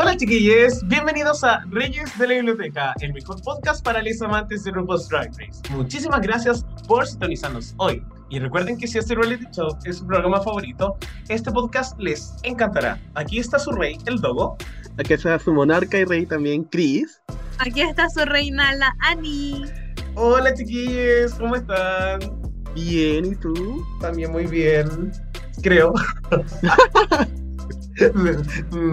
Hola chiquillos, bienvenidos a Reyes de la Biblioteca, el mejor podcast para los amantes de RuPaul's Drag Race. Muchísimas gracias por sintonizarnos hoy. Y recuerden que si este reality show es su programa favorito, este podcast les encantará. Aquí está su rey, el Dogo. Aquí está su monarca y rey también, Chris. Aquí está su reina, la Ani. Hola chiquillos, ¿cómo están? Bien, ¿y tú? También muy bien, creo. me,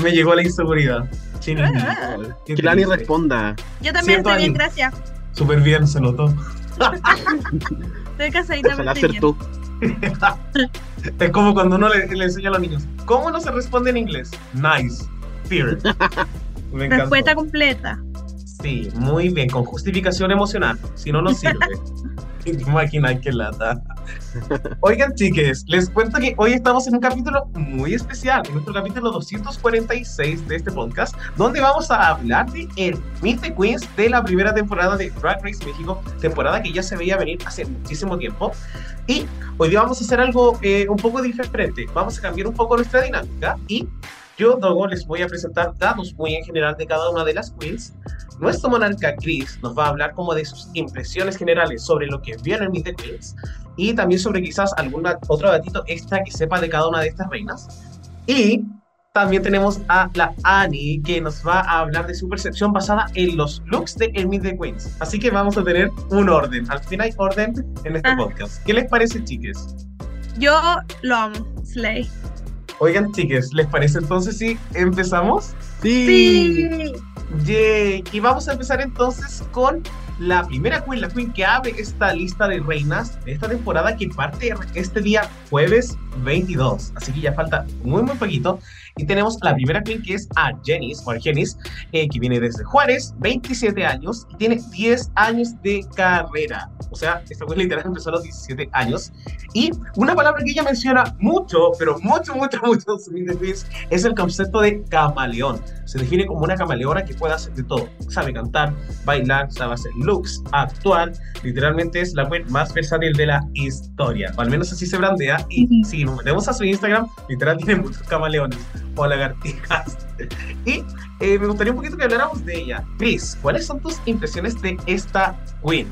me llegó la inseguridad. Sí, Que la Ani responda. Yo también estoy bien, gracias. Súper bien, se notó. Estoy casadita, Ojalá ser tú. Es como cuando uno le, le enseña a los niños. ¿Cómo no se responde en inglés? Nice. Fear. Me. Respuesta completa. Sí, muy bien, con justificación emocional. Si no, no sirve. Imagina que lata. Oigan, chiques, les cuento que hoy estamos en un capítulo muy especial, en nuestro capítulo 246 de este podcast, donde vamos a hablar de el Meet the Queens de la primera temporada de Drag Race México, temporada que ya se veía venir hace muchísimo tiempo. Y hoy día vamos a hacer algo eh, un poco diferente. Vamos a cambiar un poco nuestra dinámica y yo, Dogo, les voy a presentar datos muy en general de cada una de las queens. Nuestro monarca Chris nos va a hablar como de sus impresiones generales sobre lo que vio en el Meet the Queens y también sobre quizás algún otro datito extra que sepa de cada una de estas reinas. Y también tenemos a la Annie que nos va a hablar de su percepción basada en los looks de el Meet the Queens. Así que vamos a tener un orden. Al fin hay orden en este Ah. podcast. ¿Qué les parece, chiques? Yo lo amo. Slay. Oigan, chiques, ¿les parece entonces si empezamos? Sí. Sí. Yay. Y vamos a empezar entonces con la primera queen, la queen que abre esta lista de reinas de esta temporada que parte este día jueves 22. Así que ya falta muy, muy poquito. Y tenemos la primera queen que es a Jenis, o eh, que viene desde Juárez, 27 años, y tiene 10 años de carrera. O sea, esta queen literal empezó a los 17 años. Y una palabra que ella menciona mucho, pero mucho, mucho, mucho es el concepto de camaleón. Se define como una camaleona que puede hacer de todo. Sabe cantar, bailar, sabe hacer looks, actuar. Literalmente es la queen más versátil de la historia. O al menos así se brandea. Y si nos metemos a su Instagram, literal tiene muchos camaleones o lagartijas. Y eh, me gustaría un poquito que habláramos de ella. Chris, ¿cuáles son tus impresiones de esta queen?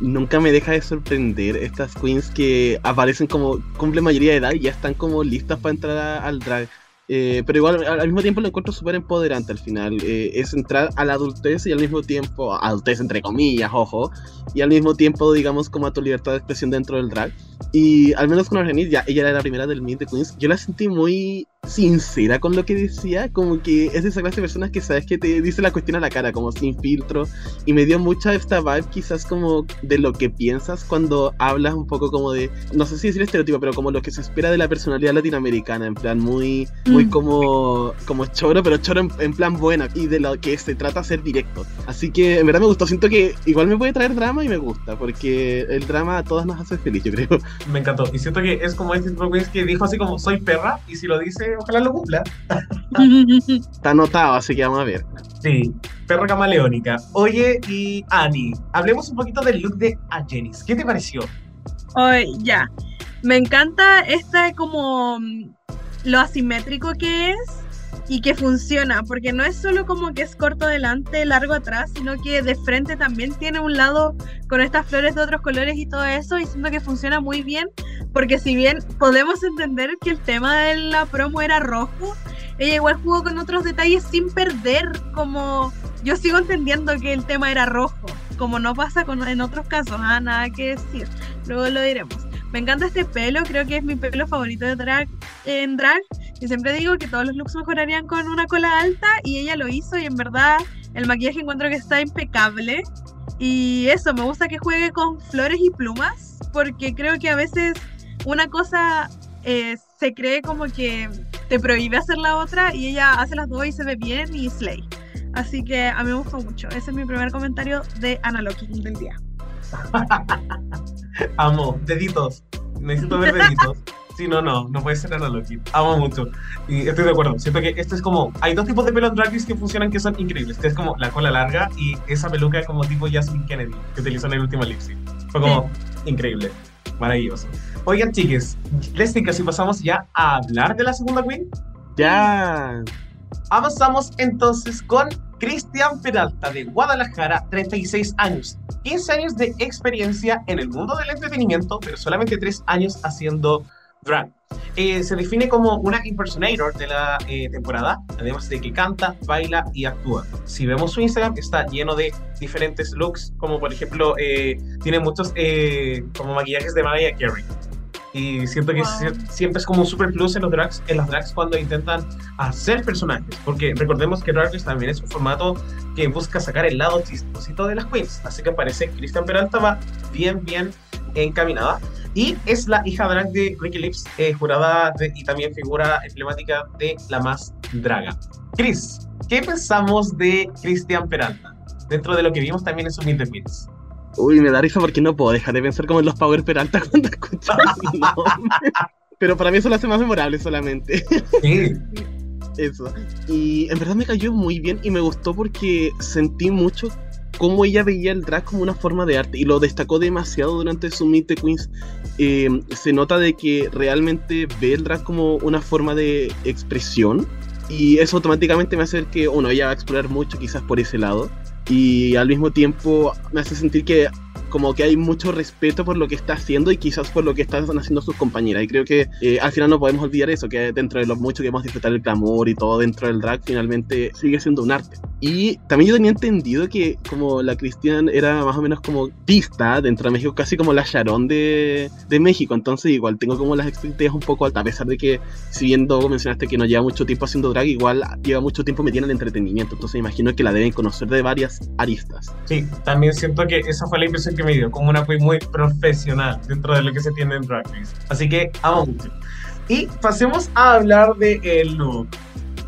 Nunca me deja de sorprender estas queens que aparecen como cumple mayoría de edad y ya están como listas para entrar a- al drag. Eh, pero igual al, mismo tiempo lo encuentro súper empoderante al final. Eh, es entrar a la adultez y al mismo tiempo, adultez entre comillas, ojo, y al mismo tiempo, digamos, como a tu libertad de expresión dentro del drag. Y al menos con Argenis, ya ella era la primera del Meet the Queens, yo la sentí muy sincera con lo que decía, como que es de esa clase de personas que sabes que te dice la cuestión a la cara, como sin filtro, y me dio mucha esta vibe quizás como de lo que piensas cuando hablas un poco como de, no sé si decir estereotipo, pero como lo que se espera de la personalidad latinoamericana, en plan muy, muy Mm. como, como choro, pero choro en, en plan buena, y de lo que se trata ser directo. Así que en verdad me gustó, siento que igual me puede traer drama y me gusta, porque el drama a todas nos hace feliz, yo creo. Me encantó. Y siento que es como este tipo de queens que dijo así como soy perra. Y si lo dice, ojalá lo cumpla. Está anotado, así que vamos a ver. Sí, perra camaleónica. Oye, y Ani, hablemos un poquito del look de Ajenis. ¿Qué te pareció? Oye, ya. Me encanta esta como mm, lo asimétrico que es y que funciona, porque no es solo como que es corto adelante, largo atrás, sino que de frente también tiene un lado con estas flores de otros colores y todo eso, y siento que funciona muy bien, porque si bien podemos entender que el tema de la promo era rojo, ella igual jugó con otros detalles sin perder, como yo sigo entendiendo que el tema era rojo, como no pasa con, en otros casos, ah, nada que decir, luego lo diremos. Me encanta este pelo, creo que es mi pelo favorito de drag, en drag. Y siempre digo que todos los looks mejorarían con una cola alta y ella lo hizo y en verdad el maquillaje encuentro que está impecable. Y eso, me gusta que juegue con flores y plumas porque creo que a veces una cosa eh, se cree como que te prohíbe hacer la otra y ella hace las dos y se ve bien y slay. Así que a mí me gustó mucho. Ese es mi primer comentario de Analoging del día. Amo, deditos. Necesito ver deditos. Sí, no, no, no puede ser analógico. Amo mucho. Y estoy de acuerdo. Siento que esto es como. Hay dos tipos de pelo en drag race que funcionan que son increíbles. Que es como la cola larga y esa peluca como tipo Jasmine Kennedy que utilizó en el último lip sync. Fue como increíble. Maravilloso. Oigan, chiques, les digo si pasamos ya a hablar de la segunda queen. Ya. Avanzamos entonces con Cristian Peralta de Guadalajara, 36 años, 15 años de experiencia en el mundo del entretenimiento, pero solamente 3 años haciendo drag. Eh, se define como una impersonator de la eh, temporada, además de que canta, baila y actúa. Si vemos su Instagram, está lleno de diferentes looks, como por ejemplo, eh, tiene muchos como maquillajes de Mariah Carey. Y siento que siempre es como un super plus en los drags, en las drags cuando intentan hacer personajes. Porque recordemos que Drag Race también es un formato que busca sacar el lado chistosito de las queens. Así que parece que Cristian Peralta va bien, bien encaminada. Y es la hija drag de Ricky Lips, eh, jurada y también figura emblemática de La Más Draga. Chris, ¿qué pensamos de Cristian Peralta? Dentro de lo que vimos también en su Meet the Queens. Uy, me da risa porque no puedo dejar de pensar como en los Power Peralta cuando escucho Pero para mí eso lo hace más memorable solamente. Sí. Eso. Y en verdad me cayó muy bien y me gustó porque sentí mucho cómo ella veía el drag como una forma de arte y lo destacó demasiado durante su Meet the Queens. Eh, se nota de que realmente ve el drag como una forma de expresión y eso automáticamente me hace que, uno, ella va a explorar mucho quizás por ese lado y al mismo tiempo me hace sentir que como que hay mucho respeto por lo que está haciendo y quizás por lo que están haciendo sus compañeras. Y creo que eh, al final no podemos olvidar eso, que dentro de lo mucho que hemos disfrutado el clamor y todo dentro del drag, finalmente sigue siendo un arte. Y también yo tenía entendido que como la Cristian era más o menos como pista dentro de México, casi como la Sharon de, de México. Entonces igual tengo como las expectativas un poco altas, a pesar de que si bien Dogo mencionaste que no lleva mucho tiempo haciendo drag, igual lleva mucho tiempo metida en el entretenimiento. Entonces imagino que la deben conocer de varias aristas. Sí, también siento que esa fue la impresión que medio, como una muy profesional dentro de lo que se tiene en Drag Race. Así que amo mucho. Y pasemos a hablar de el look.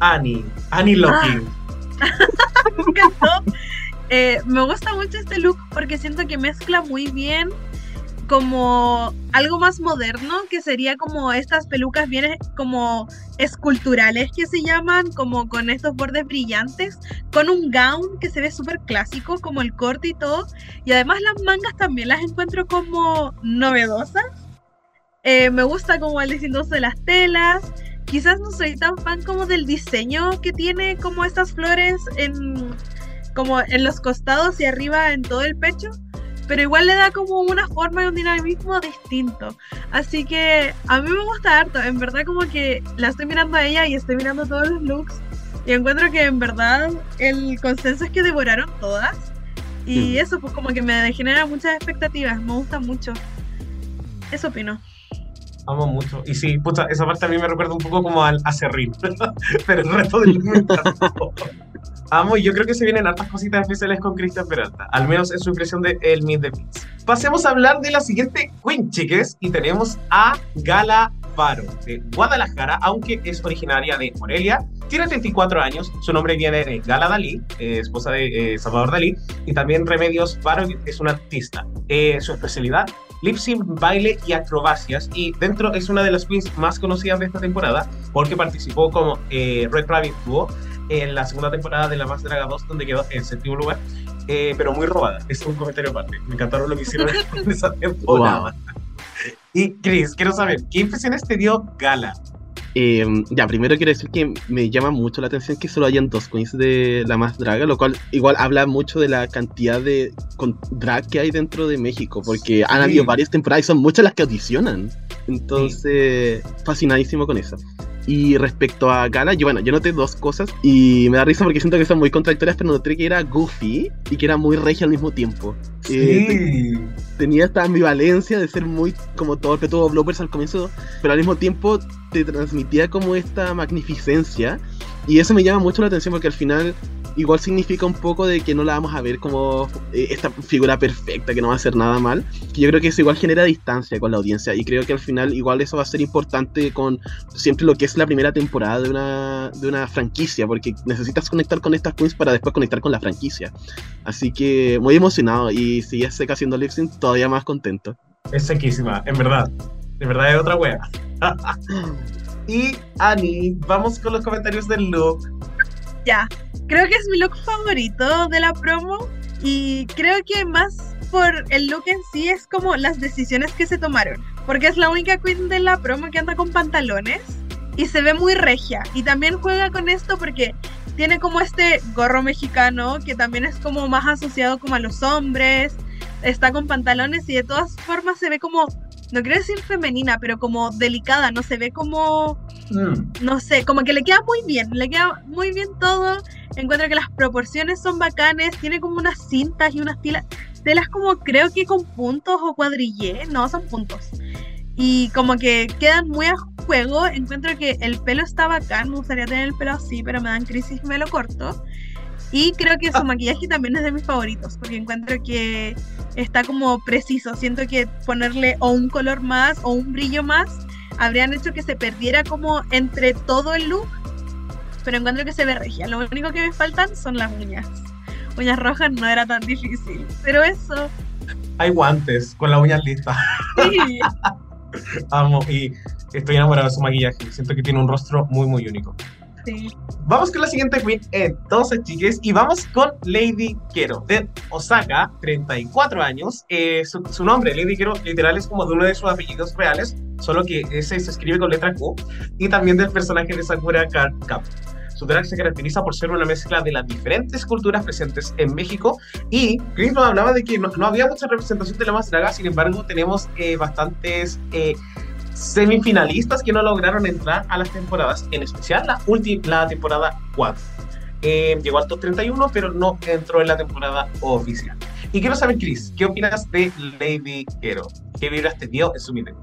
Annie, Annie Locking. me encantó. Eh, me gusta mucho este look porque siento que mezcla muy bien como algo más moderno, que sería como estas pelucas bien como esculturales que se llaman, como con estos bordes brillantes, con un gown que se ve súper clásico, como el corte y todo. Y además las mangas también las encuentro como novedosas. Eh, me gusta como el diseño de las telas. Quizás no soy tan fan como del diseño que tiene como estas flores en como en los costados y arriba en todo el pecho pero igual le da como una forma y un dinamismo distinto. Así que a mí me gusta harto, en verdad como que la estoy mirando a ella y estoy mirando todos los looks y encuentro que en verdad el consenso es que devoraron todas y mm. eso pues como que me genera muchas expectativas, me gusta mucho. Eso opino. Amo mucho. Y sí, puta, esa parte a mí me recuerda un poco como al acerrín. Pero el resto del me Amo y yo creo que se vienen hartas cositas especiales con Cristian Peralta, al menos en su impresión de El Meet the Beats. Pasemos a hablar de la siguiente Queen, chiques, y tenemos a Gala Varo, de Guadalajara, aunque es originaria de Morelia. Tiene 34 años, su nombre viene de Gala Dalí, eh, esposa de eh, Salvador Dalí, y también Remedios Varo es una artista. Eh, su especialidad, lip sync, baile y acrobacias, y dentro es una de las queens más conocidas de esta temporada porque participó como Red Rabbit Duo en la segunda temporada de La Más Draga 2, donde quedó en séptimo lugar, eh, pero muy robada. Es un comentario aparte. Me encantaron lo que hicieron en esa temporada. Y Chris, quiero saber, ¿qué impresiones te dio Gala? Em, ya, primero quiero decir que me llama mucho la atención que solo hayan dos queens de la más draga, lo cual igual habla mucho de la cantidad de drag que hay dentro de México, porque han habido varias temporadas y son muchas las que audicionan. Entonces, fascinadísimo con eso. Y respecto a Gala, yo bueno, yo noté dos cosas y me da risa porque siento que son muy contradictorias, pero noté que era goofy y que era muy regia al mismo tiempo. Sí. Eh, tenía esta ambivalencia de ser muy como todo el que tuvo bloopers al comienzo, pero al mismo tiempo te transmitía como esta magnificencia y eso me llama mucho la atención porque al final igual significa un poco de que no la vamos a ver como eh, esta figura perfecta que no va a hacer nada mal. Yo creo que eso igual genera distancia con la audiencia y creo que al final igual eso va a ser importante con siempre lo que es la primera temporada de una, de una franquicia, porque necesitas conectar con estas queens para después conectar con la franquicia. Así que muy emocionado y si ya seca haciendo lip sync, todavía más contento. Es sequísima, en verdad. De verdad es otra wea. y Ani, vamos con los comentarios del look. Ya, creo que es mi look favorito de la promo y creo que más por el look en sí es como las decisiones que se tomaron, porque es la única queen de la promo que anda con pantalones y se ve muy regia y también juega con esto porque tiene como este gorro mexicano que también es como más asociado como a los hombres, está con pantalones y de todas formas se ve como no quiero decir femenina, pero como delicada, no se ve como, Mm, no sé, como que le queda muy bien, le queda muy bien todo. Encuentro que las proporciones son bacanes, tiene como unas cintas y unas telas, telas como creo que con puntos o cuadrillé, no, son puntos. Y como que quedan muy a juego, encuentro que el pelo está bacán, me gustaría tener el pelo así, pero me dan crisis y me lo corto. Y creo que su maquillaje también es de mis favoritos, porque encuentro que está como preciso. Siento que ponerle o un color más o un brillo más habrían hecho que se perdiera como entre todo el look. Pero encuentro que se ve regia. Lo único que me faltan son las uñas. Uñas rojas no era tan difícil. Pero eso, Hay guantes con las uñas listas. sí. Amo y estoy enamorado de su maquillaje. Siento que tiene un rostro muy, muy único. sí. Vamos con la siguiente queen, entonces, chiques, y vamos con Lady Kero, de Osaka, 34 años. Eh, su, su nombre, Lady Kero, literal es como de uno de sus apellidos reales, solo que ese se escribe con letra Q, y también del personaje de Sakura Card. Su drag se caracteriza por ser una mezcla de las diferentes culturas presentes en México y Chris nos hablaba de que no, no había mucha representación de la más draga, sin embargo tenemos eh, bastantes eh, semifinalistas que no lograron entrar a las temporadas, en especial la, ulti- la temporada 4. Eh, llegó al top 31, pero no entró en la temporada oficial. Y quiero saber, Chris, ¿qué opinas de Lady Hero? ¿Qué vibras te dio en su meeting?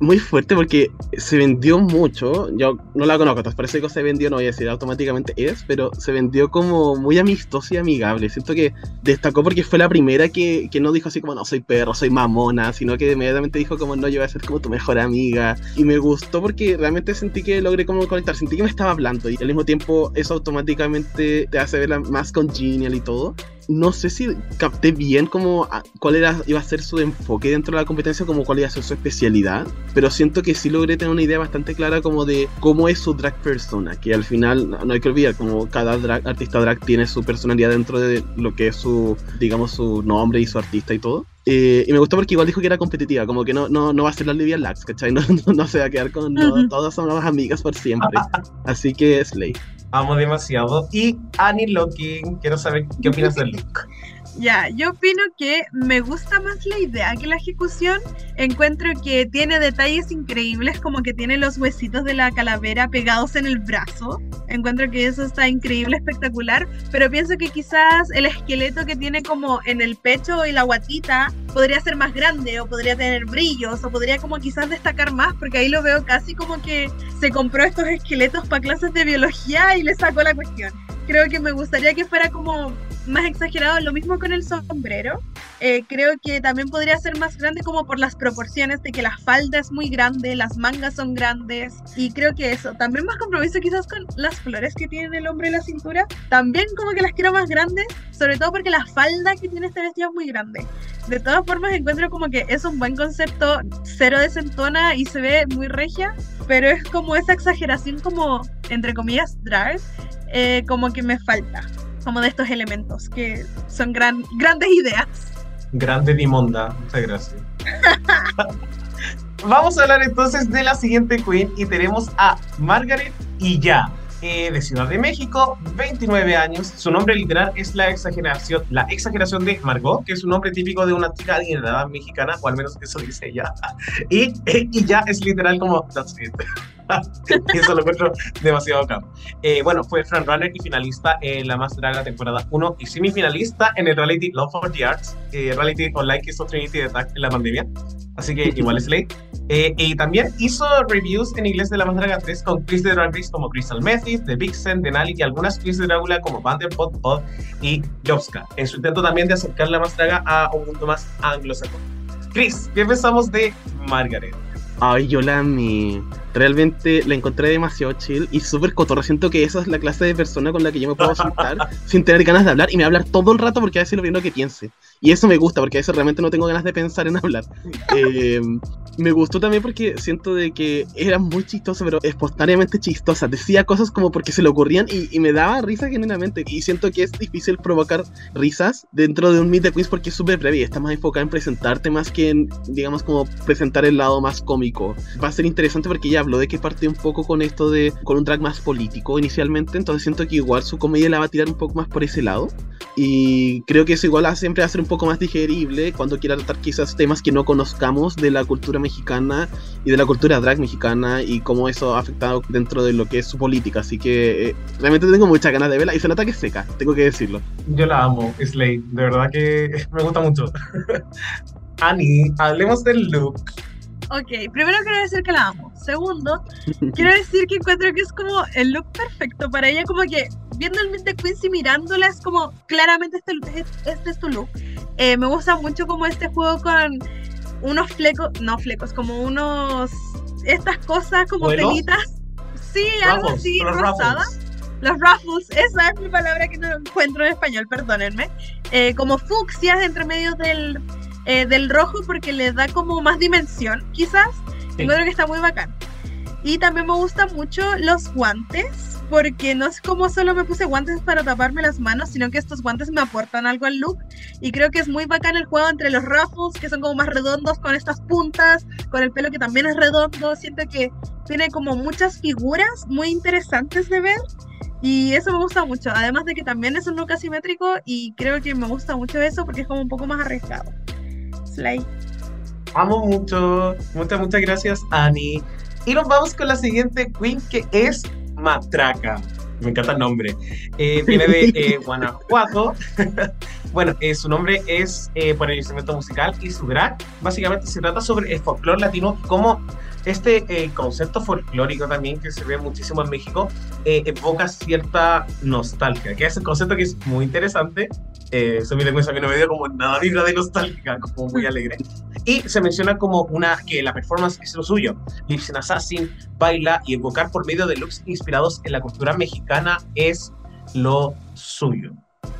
Muy fuerte porque se vendió mucho. Yo no la conozco, entonces parece que se vendió, no voy a decir automáticamente es, pero se vendió como muy amistosa y amigable. Siento que destacó porque fue la primera que, que no dijo así como no soy perro, soy mamona, sino que inmediatamente dijo como no, yo voy a ser como tu mejor amiga. Y me gustó porque realmente sentí que logré como conectar, sentí que me estaba hablando y al mismo tiempo eso automáticamente te hace verla más congenial y todo no sé si capté bien como a- cuál era, iba a ser su enfoque dentro de la competencia, como cuál iba a ser su especialidad, pero siento que sí logré tener una idea bastante clara como de cómo es su drag persona, que al final no, hay que olvidar, como cada drag- artista drag tiene su personalidad dentro de lo que es su, digamos, su nombre y su artista y todo. Eh, y me gustó porque igual dijo que era competitiva, como que no, no, no va a ser la Olivia Lax, ¿cachai? No, no, no se va a quedar con no, todas somos amigas por siempre. Así que Slay. Amo demasiado. Y Annie Locking, quiero saber qué opinas del look. Ya, yo opino que me gusta más la idea que la ejecución. Encuentro que tiene detalles increíbles, como que tiene los huesitos de la calavera pegados en el brazo. Encuentro que eso está increíble, espectacular. Pero pienso que quizás el esqueleto que tiene como en el pecho y la guatita podría ser más grande, o podría tener brillos, o podría como quizás destacar más, porque ahí lo veo casi como que se compró estos esqueletos para clases de biología y le sacó la cuestión. Creo que me gustaría que fuera como más exagerado, lo mismo con el sombrero. Eh, creo que también podría ser más grande como por las proporciones de que la falda es muy grande, las mangas son grandes y creo que eso, también más compromiso quizás con las flores que tiene el hombre en la cintura, también como que las quiero más grandes, sobre todo porque la falda que tiene este vestido es muy grande. De todas formas encuentro como que es un buen concepto, cero desentona y se ve muy regia, pero es como esa exageración como, entre comillas, drag, eh, como que me falta como de estos elementos que son gran, grandes ideas. Grande Dimonda, muchas gracias. Vamos a hablar entonces de la siguiente queen y tenemos a Margaret Illa, eh, de Ciudad de México, 29 años. Su nombre literal es la exageración, la exageración de Margot, que es un nombre típico de una chica adinerada mexicana, o al menos eso dice ella. Y, y ya es literal como that's it. eso lo encuentro demasiado bacán. Eh, bueno, fue frontrunner y finalista en la Más Draga temporada 1 y semifinalista en el reality Love for the Arts, eh, reality online que hizo Trinity de Tag en la pandemia. Así que igual es ley. Eh, y también hizo reviews en inglés de La Más Draga 3 con quiz de Drag Race como Crystal Method, The Vixen, Denali y algunas quiz de Drácula como Vanderpot, Pod y Jobska, en su intento también de acercar La Más Draga a un mundo más anglosajón. Chris, ¿qué pensamos de Margaret? Ay, yo la amé. Realmente la encontré demasiado chill y súper cotorra. Siento que esa es la clase de persona con la que yo me puedo sentar sin tener ganas de hablar y me va a hablar todo el rato porque a veces lo primero que piense. Y eso me gusta porque a veces realmente no tengo ganas de pensar en hablar. Eh, me gustó también porque siento de que era muy chistosa, pero espontáneamente chistosa. Decía cosas como porque se le ocurrían y, y me daba risa genuinamente. Y siento que es difícil provocar risas dentro de un Meet the Quiz porque es súper breve y está más enfocada en presentarte más que en, digamos, como presentar el lado más cómico. Va a ser interesante porque ella habló de que partió un poco con esto de, con un drag más político inicialmente, entonces siento que igual su comedia la va a tirar un poco más por ese lado. Y creo que eso igual siempre va a ser un poco más digerible cuando quiera tratar quizás temas que no conozcamos de la cultura mexicana y de la cultura drag mexicana y cómo eso ha afectado dentro de lo que es su política. Así que eh, realmente tengo muchas ganas de verla y se nota que es seca, tengo que decirlo. Yo la amo, Slay. De verdad que me gusta mucho. Annie, hablemos del look. Ok, primero quiero decir que la amo. Segundo, quiero decir que encuentro que es como el look perfecto para ella, como que viendo el Meet the Queens y mirándola es como claramente este, es- este es tu look. Eh, me gusta mucho como este juego con unos flecos, no flecos, como unos, estas cosas como ¿Vuelos? telitas. Sí, algo así, rosada. ruffles. Los ruffles, esa es mi palabra que no encuentro en español, perdónenme. Eh, como fucsias entre medio del, eh, del rojo porque le da como más dimensión, quizás. Sí. Encuentro que está muy bacán. Y también me gustan mucho los guantes, porque no es como solo me puse guantes para taparme las manos, sino que estos guantes me aportan algo al look. Y creo que es muy bacán el juego entre los ruffles, que son como más redondos, con estas puntas, con el pelo que también es redondo. Siento que tiene como muchas figuras muy interesantes de ver. Y eso me gusta mucho. Además de que también es un look asimétrico y creo que me gusta mucho eso porque es como un poco más arriesgado. Slay. Amo mucho. Muchas, muchas gracias, Annie. Y nos vamos con la siguiente queen que es Matraca. Me encanta el nombre. Eh, viene de eh, Guanajuato. bueno, eh, su nombre es eh, por el instrumento musical y su drag. Básicamente se trata sobre el folclore latino, como este eh, concepto folclórico también que se ve muchísimo en México, eh, evoca cierta nostalgia, que es un concepto que es muy interesante. Eh, eso pues, a mí no me dio como nada vibra de nostálgica, como muy alegre. Y se menciona como una que la performance es lo suyo. Lipsin Assassin baila y evocar por medio de looks inspirados en la cultura mexicana es lo suyo.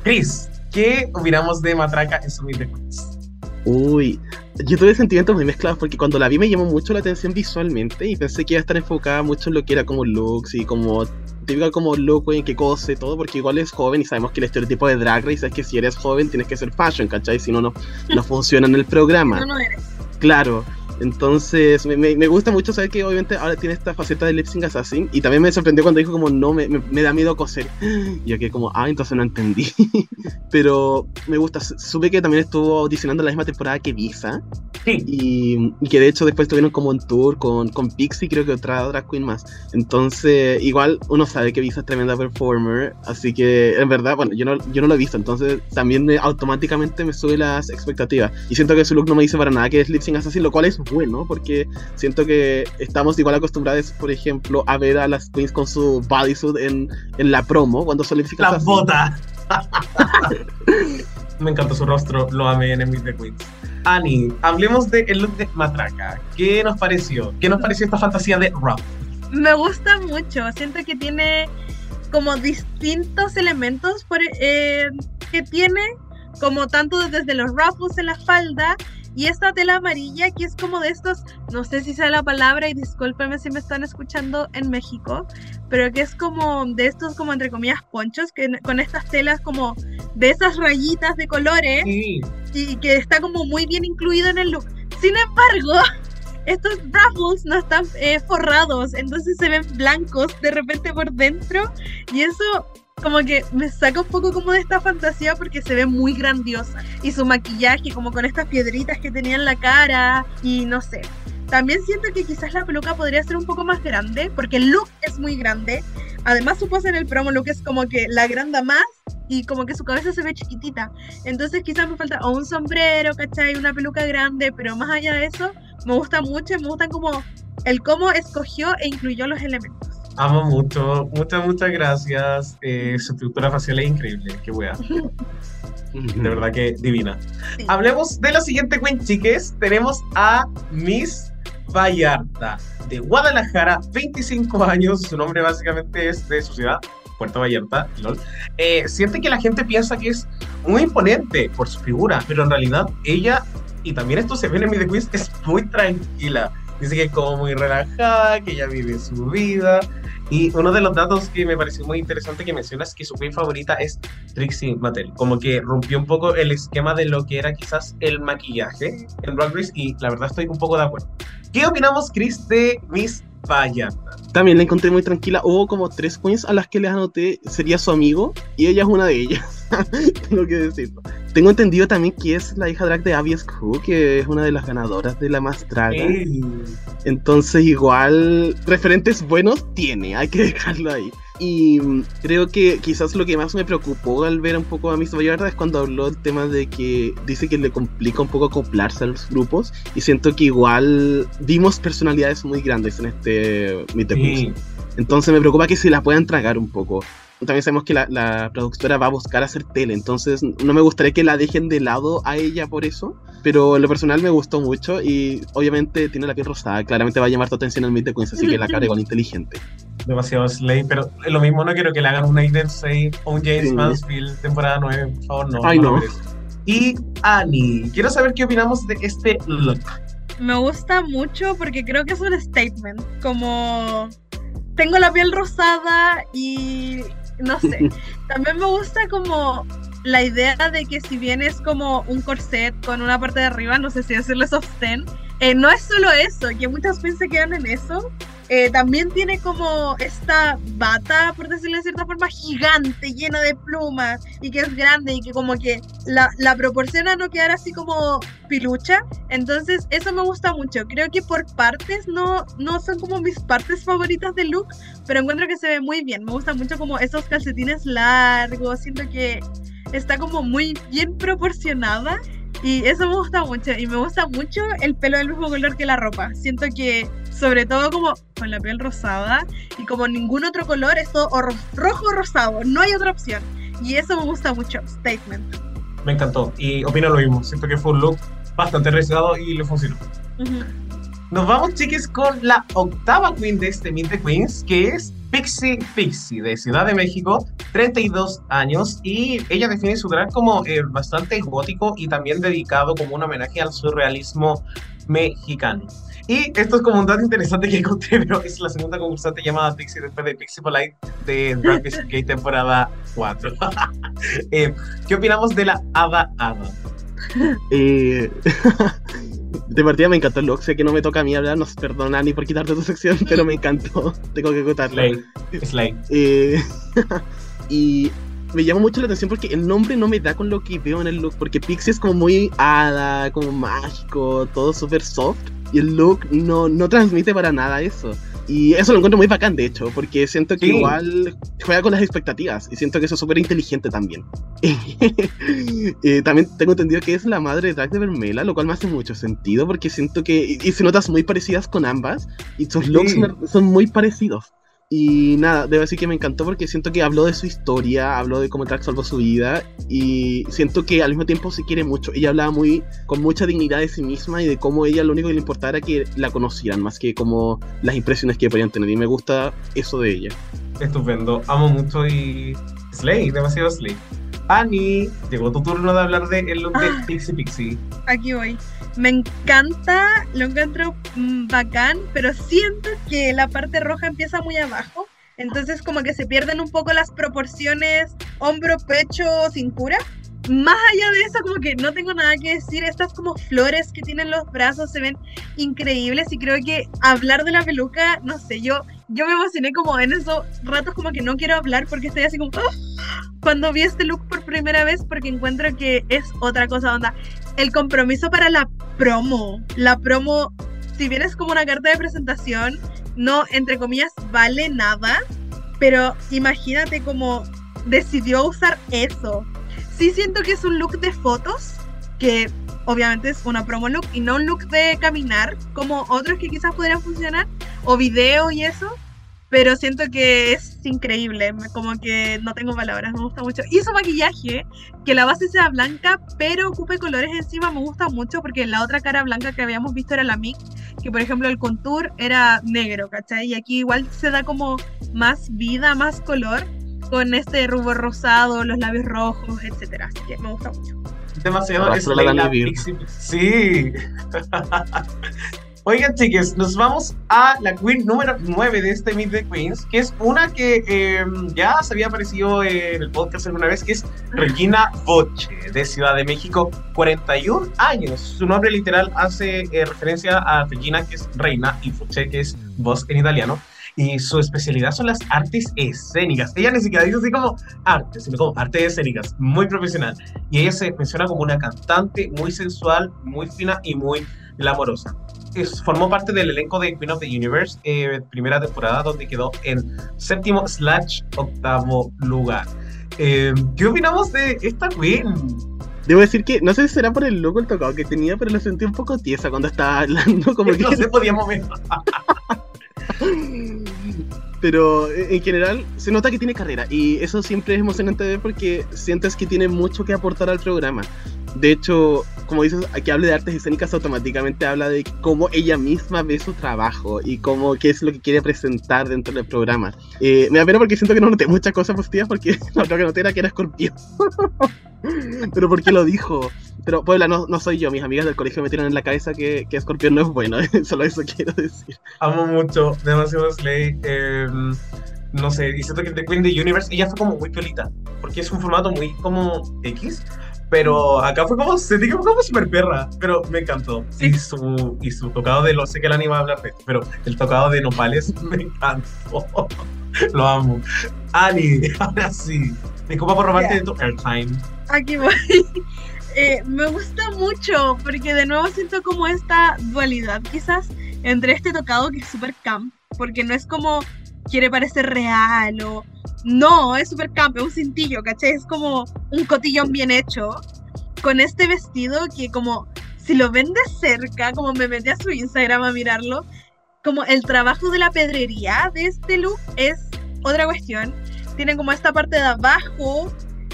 Chris, ¿qué opinamos de Matraca en su Queens? Uy, yo tuve sentimientos muy mezclados porque cuando la vi me llamó mucho la atención visualmente y pensé que iba a estar enfocada mucho en lo que era como looks y como típica como look en que cose todo porque igual es joven y sabemos que el estereotipo de Drag Race es que si eres joven tienes que ser fashion, ¿cachai? Si no, no, no funciona en el programa. No, no eres. Claro. Entonces, me, me- gusta mucho saber que obviamente ahora tiene esta faceta de lip sync assassin. Y también me sorprendió cuando dijo como, no, me, me- me da miedo coser. Y yo que como, ah, entonces no entendí. Pero me gusta, su- supe que también estuvo audicionando la misma temporada que Visa. Sí, Y, y que de hecho después tuvieron como un tour con, con Pixie, creo que otra drag queen más. Entonces, igual uno sabe que Visa es tremenda performer. Así que, en verdad, bueno, yo no, yo no lo he visto. Entonces, también me- automáticamente me sube las expectativas. Y siento que su look no me dice para nada que es lip sync assassin, lo cual es bueno, porque siento que estamos igual acostumbrados, por ejemplo, a ver a las queens con su bodysuit en, en la promo, cuando son lip sync la assassin. bota. Me encantó su rostro, lo amé en el Meet the Queens. Annie, hablemos del look de Matraca. ¿Qué nos pareció? ¿Qué nos pareció esta fantasía de Rap? Me gusta mucho. Siento que tiene como distintos elementos por- eh, que tiene, como tanto desde los ruffles en la falda y esta tela amarilla que es como de estos, no sé si sea la palabra y discúlpenme si me están escuchando en México, pero que es como de estos como entre comillas ponchos que con estas telas como de esas rayitas de colores Sí, y que está como muy bien incluido en el look. Sin embargo, estos ruffles no están eh, forrados, entonces se ven blancos de repente por dentro y eso como que me saca un poco como de esta fantasía porque se ve muy grandiosa y su maquillaje como con estas piedritas que tenía en la cara y no sé. También siento que quizás la peluca podría ser un poco más grande porque el look es muy grande. Además su pose en el promo look es como que la agranda más y como que su cabeza se ve chiquitita. Entonces quizás me falta o un sombrero, ¿cachai? Una peluca grande, pero más allá de eso, Me gusta mucho y me gustan como el cómo escogió e incluyó los elementos. Amo mucho, muchas, muchas gracias. Eh, su estructura facial es increíble, qué wea. De verdad que divina. Sí. Hablemos de la siguiente queen, chiques. Tenemos a Miss Vallarta, de Guadalajara, 25 años. Su nombre básicamente es de su ciudad, Puerto Vallarta. lol. Eh, siente que la gente piensa que es muy imponente por su figura, pero en realidad ella, y también esto se ve en mi The Quiz, es muy tranquila. Dice que es como muy relajada, que ella vive su vida. Y uno de los datos que me pareció muy interesante que mencionas es que su queen favorita es Trixie Mattel. Como que rompió un poco el esquema de lo que era quizás el maquillaje en Drag Race y la verdad estoy un poco de acuerdo. ¿Qué opinamos, Chris, de Miss Vallarta? También la encontré muy tranquila. Hubo como tres queens a las que les anoté sería su amigo y ella es una de ellas. Tengo que decirlo. Tengo entendido también que es la hija drag de Abby Crew, que es una de las ganadoras de la más draga. Entonces, igual, referentes buenos tiene, hay que dejarlo ahí. Y mm, creo que quizás lo que más me preocupó al ver un poco a Miss Vallarta es cuando habló el tema de que dice que le complica un poco acoplarse a los grupos. Y siento que igual vimos personalidades muy grandes en este Meet the. Sí. Entonces me preocupa que se la puedan tragar un poco. También sabemos que la, la productora va a buscar hacer tele, entonces no me gustaría que la dejen de lado a ella por eso. Pero en lo personal me gustó mucho y obviamente tiene la piel rosada. Claramente va a llamar tu atención al Meet the Queens, así que la cara igual inteligente. Demasiado Slay, pero lo mismo no quiero que le hagan un Aiden Slay o un James Sí. Mansfield temporada 9, por favor, no. Ay, no. Y Annie, quiero saber qué opinamos de este look. Me gusta mucho porque creo que es un statement. Como tengo la piel rosada y no sé. También me gusta como la idea de que si bien es como un corset con una parte de arriba, no sé si decirle sostén, eh, no es solo eso, que muchas veces se quedan en eso. eh, también tiene como esta bata, por decirlo de cierta forma, gigante, llena de plumas y que es grande y que como que la, la proporciona no quedar así como pilucha. Entonces, eso me gusta mucho. Creo que por partes no, no son como mis partes favoritas del look, pero encuentro que se ve muy bien. Me gusta mucho como esos calcetines largos. Siento que está como muy bien proporcionada. Y eso me gusta mucho. Y me gusta mucho el pelo del mismo color que la ropa. Siento que, sobre todo como con la piel rosada y como ningún otro color, es todo o ro- rojo o rosado. No hay otra opción. Y eso me gusta mucho. Statement. Me encantó y opino lo mismo. Siento que fue un look bastante arriesgado y le funcionó. Ujú. Nos vamos, chiques, con la octava queen de este Meet the Queens, que es Pixie Pixie, de Ciudad de México, 32 años, y ella define su drag como eh, bastante gótico y también dedicado como un homenaje al surrealismo mexicano. Y esto es como un dato interesante que encontré, pero es la segunda concursante llamada Pixie después de Pixie Polite de Drag Race temporada 4. Eh, ¿Qué opinamos de la Ada Ada? Eh, de partida me encantó el look, sé que no me toca a mí hablar, no perdona ni por quitarte tu sección, pero me encantó, tengo que contarlo. Slay. Eh, y me llama mucho la atención porque el nombre no me da con lo que veo en el look, porque Pixie es como muy hada, como mágico, todo súper soft, y el look no, no transmite para nada eso. Y eso lo encuentro muy bacán, de hecho, porque siento que Sí. igual juega con las expectativas, y siento que eso es súper inteligente también. Eh, también tengo entendido que es la madre de drag de Vermela, lo cual me hace mucho sentido, porque siento que, y, y se notas muy parecidas con ambas, y sus looks Sí. son muy parecidos. Y nada, debo decir que me encantó porque siento que habló de su historia, habló de cómo Drag salvó su vida y siento que al mismo tiempo se quiere mucho. Ella hablaba muy con mucha dignidad de sí misma y de cómo ella lo único que le importaba era que la conocieran más que como las impresiones que podían tener y me gusta eso de ella. Estupendo, amo mucho y Slay, demasiado Slay. Annie, llegó tu turno de hablar de el look de Ah. Pixie Pixie. Aquí voy. Me encanta, lo encuentro mm, bacán, pero siento que la parte roja empieza muy abajo. Entonces como que se pierden un poco las proporciones hombro, pecho, cintura. Más allá de eso, como que no tengo nada que decir. Estas como flores que tienen los brazos se ven increíbles y creo que hablar de la peluca, no sé, yo, yo me emocioné como en esos ratos como que no quiero hablar porque estoy así como... ¡ah! Cuando vi este look por primera vez porque encuentro que es otra cosa, onda el compromiso para la promo. La promo, si bien es como una carta de presentación, no, entre comillas, vale nada, pero imagínate cómo decidió usar eso. Sí siento que es un look de fotos, que obviamente es una promo look y no un look de caminar como otros que quizás podrían funcionar, o video y eso, pero siento que es increíble, como que no tengo palabras, me gusta mucho. Y su maquillaje, que la base sea blanca, pero ocupe colores encima, me gusta mucho porque la otra cara blanca que habíamos visto era la MIC, que por ejemplo el contour era negro, ¿cachai? Y aquí igual se da como más vida, más color, con este rubor rosado, los labios rojos, etcétera. Así que me gusta mucho. Demasiado Slay. Pixie- Sí. Oigan, chiques, nos vamos a la Queen número 9 de este Meet the Queens, que es una que eh, ya se había aparecido en el podcast alguna vez, que es Regina Voce, de Ciudad de México, 41 años. Su nombre literal hace eh, referencia a Regina, que es reina, y Voce, que es voz en italiano. Y su especialidad son las artes escénicas. Ella ni siquiera dice así como arte, sino como artes escénicas, muy profesional. Y ella se menciona como una cantante muy sensual, muy fina y muy glamorosa. Es, formó parte del elenco de Queen of the Universe, eh, primera temporada, donde quedó en séptimo slash octavo lugar. Eh, ¿Qué opinamos de esta Queen? Debo decir que no sé si será por el loco el tocado que tenía, pero lo sentí un poco tiesa cuando estaba hablando. Como que No se podía mover. Pero eh, en general se nota que tiene carrera y eso siempre es emocionante ver porque sientes que tiene mucho que aportar al programa. De hecho, como dices, que hable de artes escénicas automáticamente habla de cómo ella misma ve su trabajo y cómo qué es lo que quiere presentar dentro del programa. Eh, me da pena porque siento que no noté muchas cosas positivas porque lo que noté era que era escorpión. Pero porque lo dijo. Pero Puebla, no, no soy yo, mis amigas del colegio me tiran en la cabeza que, que escorpión no es bueno, solo eso quiero decir. Amo mucho, demasiado Slay. eh, no sé, y siento que The Queen of the Universe, ella fue como muy piolita, porque es un formato muy como X, pero acá fue como, se dijo como super perra, pero me encantó. Y, su, y su tocado de, lo sé que el anime va a hablar de esto, pero el tocado de Nopales me encantó. Lo amo. Ani, ahora sí. Disculpa por robarte Ya. de tu airtime. Aquí voy. Eh, me gusta mucho porque de nuevo siento como esta dualidad quizás entre este tocado que es súper camp, porque no es como quiere parecer real o no, es súper camp, es un cintillo, ¿cachai? Es como un cotillón bien hecho con este vestido que como si lo ven de cerca, como me metí a su Instagram a mirarlo, como el trabajo de la pedrería de este look es otra cuestión. Tiene como esta parte de abajo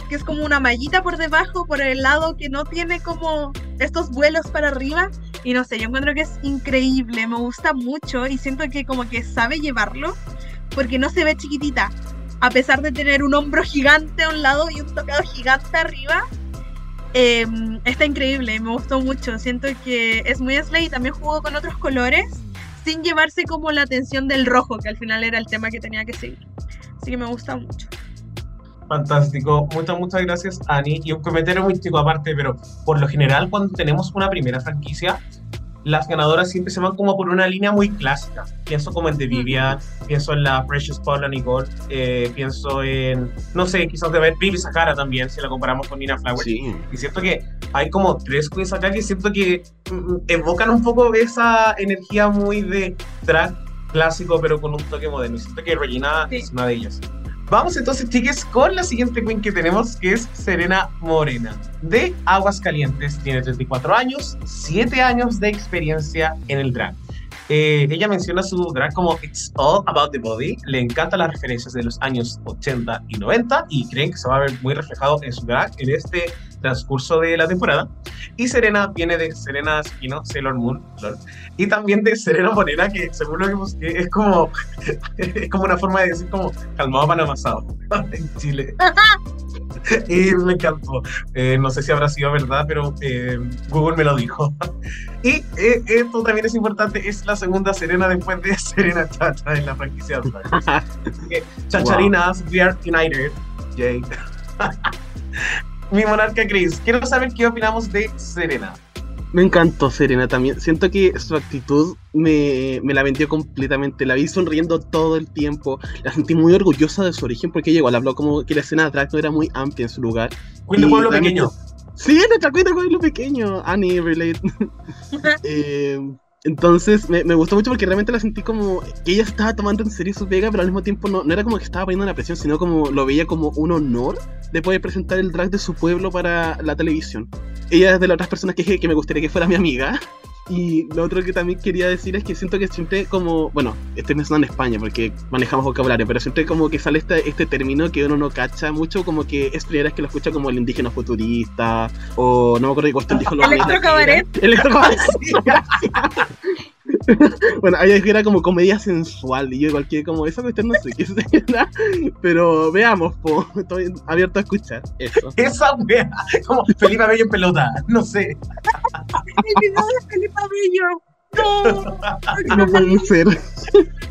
que es como una mallita por debajo, por el lado que no tiene como estos vuelos para arriba. Y no sé, yo encuentro que es increíble, me gusta mucho y siento que como que sabe llevarlo porque no se ve chiquitita. A pesar de tener un hombro gigante a un lado y un tocado gigante arriba, eh, está increíble, me gustó mucho. Siento que es muy slay y también jugó con otros colores sin llevarse como la atención del rojo, que al final era el tema que tenía que seguir. Así que me gusta mucho. Fantástico, muchas, muchas gracias, Ani. Y un comentario muy chico aparte, pero por lo general, cuando tenemos una primera franquicia, las ganadoras siempre se van como por una línea muy clásica. Pienso como en The Vivian, pienso en la Precious Paula Nicole, eh, pienso en, no sé, quizás de ver Vivi Sahara también, si la comparamos con Nina Flowers. Sí. Y siento que hay como tres queens acá que siento que mm, evocan un poco esa energía muy de track clásico, pero con un toque moderno. Y siento que Regina Sí. es una de ellas. Vamos entonces, chiques, con la siguiente queen que tenemos, que es Serena Morena, de Aguascalientes. Tiene 34 años, 7 años de experiencia en el drag. Eh, ella menciona su drag como It's All About the Body. Le encantan las referencias de los años 80 y 90 y creen que se va a ver muy reflejado en su drag en este transcurso de la temporada. Y Serena viene de Serena Espino, Sailor Moon, lol, y también de Serena Morena, que según lo que busqué es como, es como una forma de decir como calmado pan amasado en Chile. y me encantó. Eh, no sé si habrá sido verdad, pero eh, Google me lo dijo. y eh, esto también es importante, es la segunda Serena después de Serena Chacha en la franquicia. que, Chacharinas, we are united. Yay. Mi monarca Chris, quiero saber qué opinamos de Serena. Me encantó Serena también. Siento que su actitud me, me la vendió completamente. La vi sonriendo todo el tiempo. La sentí muy orgullosa de su origen porque ella igual habló como que la escena de drag no era muy amplia en su lugar. Queen de Y Pueblo Pequeño. Sí, nuestra cuenta con lo pequeño. Annie, relate. Eh, entonces me, gustó mucho porque realmente la sentí como que ella estaba tomando en serio su pega, pero al mismo tiempo no, era como que estaba poniendo la presión, sino como lo veía como un honor de poder presentar el drag de su pueblo para la televisión. ella es de las otras personas que dije que me gustaría que fuera mi amiga. Y lo otro que también quería decir es que siento que siempre como, bueno, estoy pensando en España porque manejamos vocabulario, pero siempre como que sale este, este término que uno no cacha mucho, como que es primera vez que lo escucha como el indígena futurista, o no me acuerdo qué cuestión dijo. lo Electrocabaret. Electrocabaret. bueno, ahí era como comedia sensual y yo cualquier como esa cuestión no sé qué será, pero veamos, po, estoy abierto a escuchar eso. Esa wea, como Felipe Bello en pelota, no sé. El video de Felipe Bello. No. No puede ser.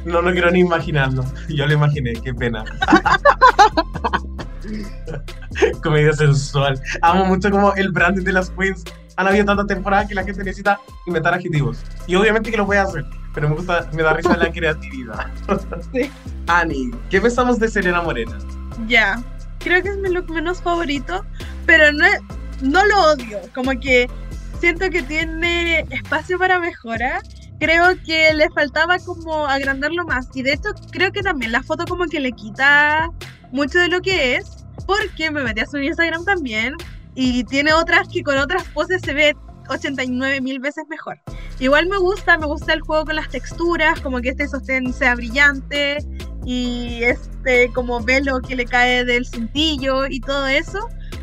No lo quiero ni imaginarlo. Yo lo imaginé, qué pena. Comedia sensual. Amo mucho como el branding de las queens. Han habido tantas temporadas que la gente necesita inventar adjetivos. Y obviamente que lo voy a hacer, pero me gusta, me da risa la creatividad. Sí. Ani, ¿qué pensamos de Selena Morena? Ya. Creo que es mi look menos favorito, pero no, no lo odio. Como que siento que tiene espacio para mejora. Creo que le faltaba como agrandarlo más. Y de hecho, creo que también la foto como que le quita mucho de lo que es. Porque me metí a su Instagram también. Y tiene otras que con otras poses se ve 89 mil veces mejor. Igual me gusta, me gusta el juego con las texturas, como que este sostén sea brillante y este como velo que le cae del cintillo y todo eso.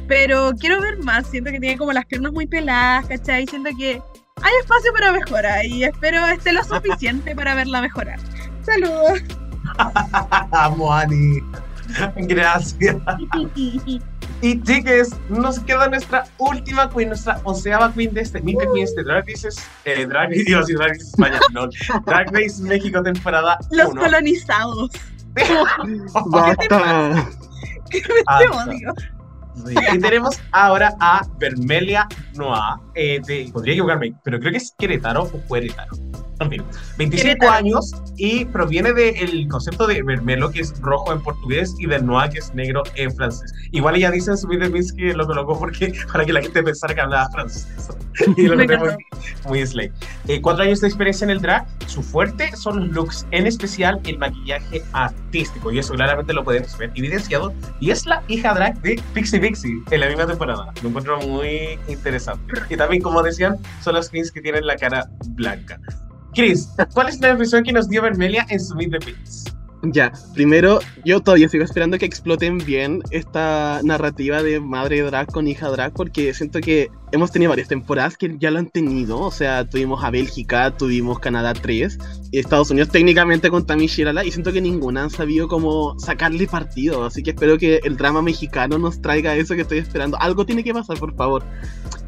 Pero quiero ver más, siento que tiene como las piernas muy peladas, ¿cachai? Siento que hay espacio para mejora y espero esté lo suficiente para verla mejorar. Saludos. Amo, Ani. Gracias. Y chiques, nos queda nuestra última queen, nuestra onceava queen de este Meet the Queens de Drag Race, eh, Drag a decir Drag Race España, no, Drag Race México temporada Los 1. colonizados. Basta. Te odio. Sí. Y tenemos ahora a Vermelia Noa, eh, de, podría equivocarme, pero creo que es Querétaro o Querétaro. En fin, 25 Querétaro. años y proviene del concepto de vermelo, que es rojo en portugués, y de noir, que es negro en francés. Igual ella dice en su video que lo colocó porque, para que la gente pensara que hablaba francés. Y lo encontré muy, muy slay. Eh, cuatro años de experiencia en el drag, su fuerte son los looks, en especial el maquillaje artístico, y eso claramente lo podemos ver evidenciado y es la hija drag de Pixie Pixie en la misma temporada. Lo encuentro muy interesante. Y también, como decían, son las queens que tienen la cara blanca. Chris, ¿cuál es la impresión que nos dio Vermelia en su Meet the Queens? Ya, primero, yo todavía sigo esperando que exploten bien esta narrativa de madre drag con hija drag, porque siento que hemos tenido varias temporadas que ya lo han tenido. O sea, tuvimos a Bélgica, tuvimos Canadá 3, y Estados Unidos técnicamente con Tammy Shirala, y siento que ninguna han sabido cómo sacarle partido. Así que espero que el drama mexicano nos traiga eso que estoy esperando. Algo tiene que pasar, por favor.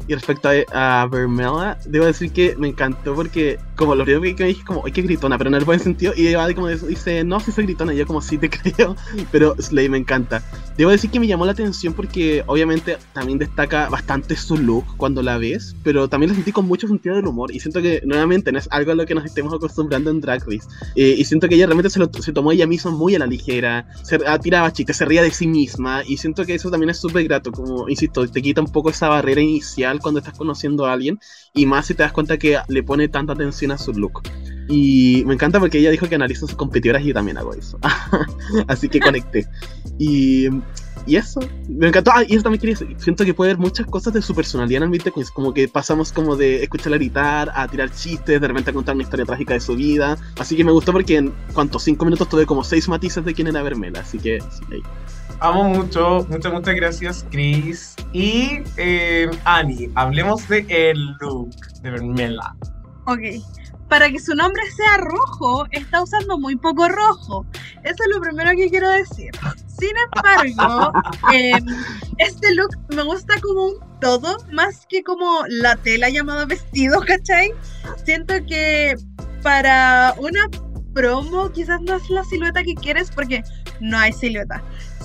Y respecto a, a Vermela, debo decir que me encantó porque, como lo primero que me dije, como, ¡ay, qué gritona! Pero en el buen sentido, y ella como dice, no, si soy gritona, y yo como, sí te creo, pero Slay me encanta. Debo decir que me llamó la atención porque, obviamente, también destaca bastante su look cuando la ves, pero también la sentí con mucho sentido del humor, y siento que, nuevamente, no es algo a lo que nos estemos acostumbrando en Drag Race. Eh, y siento que ella realmente se, lo, se tomó ella misma muy a la ligera, se tiraba chistes, se ría de sí misma, y siento que eso también es súper grato, como, insisto, te quita un poco esa barrera inicial cuando estás conociendo a alguien, y más si te das cuenta que le pone tanta atención a su look. Y me encanta porque ella dijo que analiza sus competidoras y yo también hago eso. Así que conecté. Y, y eso, me encantó. Ah, y eso también quería decir. Siento que puede haber muchas cosas de su personalidad en el the Queens. Como que pasamos como de escucharla gritar a tirar chistes, de repente a contar una historia trágica de su vida. Así que me gustó porque en cuanto cinco minutos tuve como seis matices de quién era Vermela. Así que sí, ahí. Amo mucho, muchas, muchas gracias, Chris. Y eh, Ani, hablemos de el look de Vermela. Ok. Para que su nombre sea rojo, está usando muy poco rojo. Eso es lo primero que quiero decir. Sin embargo, em, este look me gusta como un todo, más que como la tela llamada vestido, ¿cachai? Siento que para una promo quizás no es la silueta que quieres porque no hay silueta.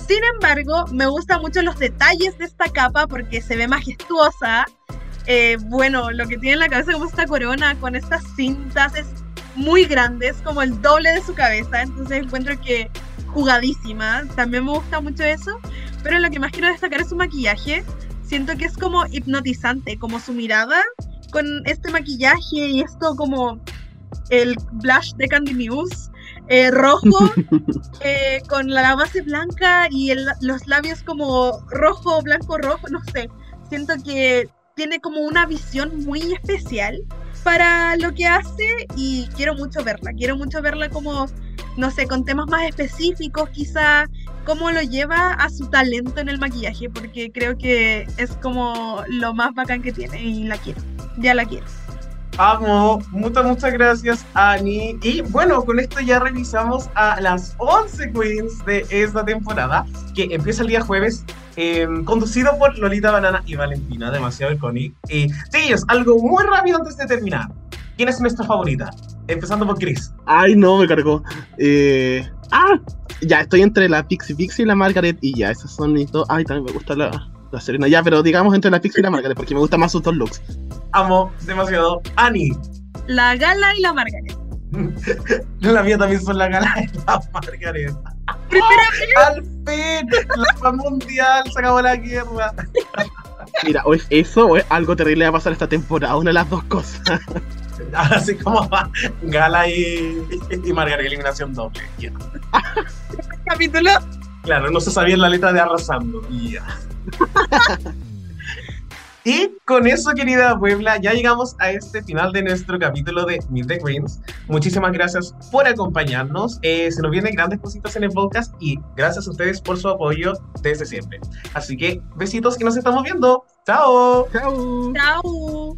Sin embargo, me gustan mucho los detalles de esta capa porque se ve majestuosa. Eh, bueno, lo que tiene en la cabeza como esta corona con estas cintas es muy grande, es como el doble de su cabeza, entonces encuentro que jugadísima, también me gusta mucho eso, pero lo que más quiero destacar es su maquillaje, siento que es como hipnotizante, como su mirada con este maquillaje y esto como el blush de Candy Muse, eh, rojo, eh, con la base blanca y el- los labios como rojo, blanco, rojo, no sé. Siento que tiene como una visión muy especial para lo que hace y quiero mucho verla. Quiero mucho verla como, no sé, con temas más específicos, quizá cómo lo lleva a su talento en el maquillaje, porque creo que es como lo más bacán que tiene y la quiero. Ya la quiero. Amo, muchas, muchas gracias, Ani. Y bueno, con esto ya revisamos a las 11 queens de esta temporada, que empieza el día jueves, eh, conducido por Lolita Banana y Valentina, demasiado icónico. Y chicos, algo muy rápido antes de terminar. ¿Quién es nuestra favorita? Empezando por Chris. Ay, no, me cargó. Eh... Ah, ya, estoy entre la Pixie Pixie y la Margaret y ya, esas son mis dos. Ay, también me gusta la, la Serena. Ya, pero digamos entre la Pixie y la Margaret porque me gustan más sus dos looks. Amo demasiado. Ani. La Gala y la Margaret. La mía también son la gala de la Margaret. Primera Al fin, la paz mundial, se acabó la guerra. Mira, o es eso o es algo terrible va a pasar esta temporada, una de las dos cosas. Así como Gala y, y Margaret, eliminación doble. Ya. capítulo. Claro, no se sabía la letra de arrasando. Y ya. Y con eso, querida Puebla, ya llegamos a este final de nuestro capítulo de Meet the Queens. Muchísimas gracias por acompañarnos. Eh, se nos vienen grandes cositas en el podcast y gracias a ustedes por su apoyo desde siempre. Así que besitos y nos estamos viendo. ¡Chao! Chao. Chao.